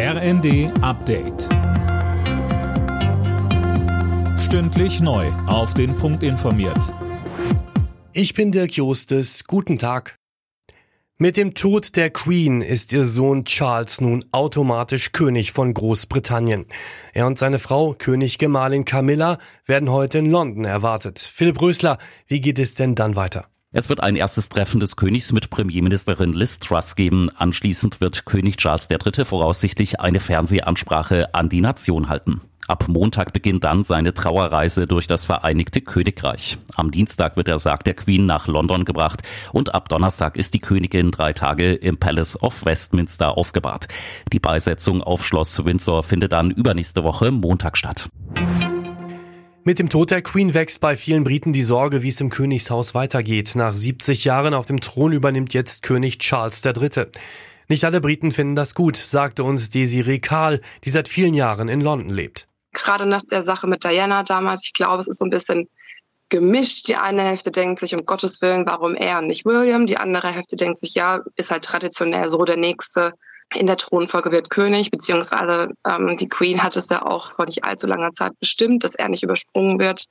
RND Update. Stündlich neu. Auf den Punkt informiert. Ich bin Dirk Jostes. Guten Tag. Mit dem Tod der Queen ist ihr Sohn Charles nun automatisch König von Großbritannien. Er und seine Frau, König Gemahlin Camilla, werden heute in London erwartet. Philipp Rösler, wie geht es denn dann weiter? Es wird ein erstes Treffen des Königs mit Premierministerin Liz Truss geben. Anschließend wird König Charles III. voraussichtlich eine Fernsehansprache an die Nation halten. Ab Montag beginnt dann seine Trauerreise durch das Vereinigte Königreich. Am Dienstag wird der Sarg der Queen nach London gebracht und ab Donnerstag ist die Königin drei Tage im Palace of Westminster aufgebahrt. Die Beisetzung auf Schloss Windsor findet dann übernächste Woche Montag statt. Mit dem Tod der Queen wächst bei vielen Briten die Sorge, wie es im Königshaus weitergeht. Nach 70 Jahren auf dem Thron übernimmt jetzt König Charles III. Nicht alle Briten finden das gut, sagte uns Desiree Kahl, die seit vielen Jahren in London lebt. Gerade nach der Sache mit Diana damals, ich glaube, es ist so ein bisschen gemischt. Die eine Hälfte denkt sich, um Gottes Willen, warum er und nicht William? Die andere Hälfte denkt sich, ja, ist halt traditionell so der nächste in der Thronfolge wird König, beziehungsweise ähm, die Queen hat es ja auch vor nicht allzu langer Zeit bestimmt, dass er nicht übersprungen wird,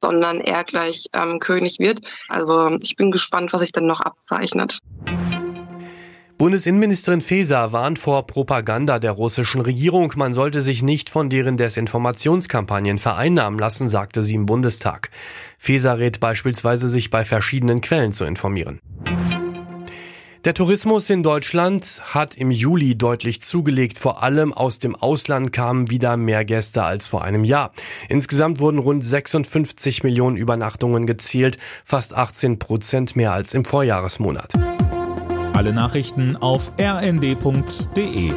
sondern er gleich ähm, König wird. Also ich bin gespannt, was sich dann noch abzeichnet. Bundesinnenministerin Faeser warnt vor Propaganda der russischen Regierung. Man sollte sich nicht von deren Desinformationskampagnen vereinnahmen lassen, sagte sie im Bundestag. Faeser rät beispielsweise, sich bei verschiedenen Quellen zu informieren. Der Tourismus in Deutschland hat im Juli deutlich zugelegt. Vor allem aus dem Ausland kamen wieder mehr Gäste als vor einem Jahr. Insgesamt wurden rund 56 Millionen Übernachtungen gezielt, fast 18 Prozent mehr als im Vorjahresmonat. Alle Nachrichten auf rnd.de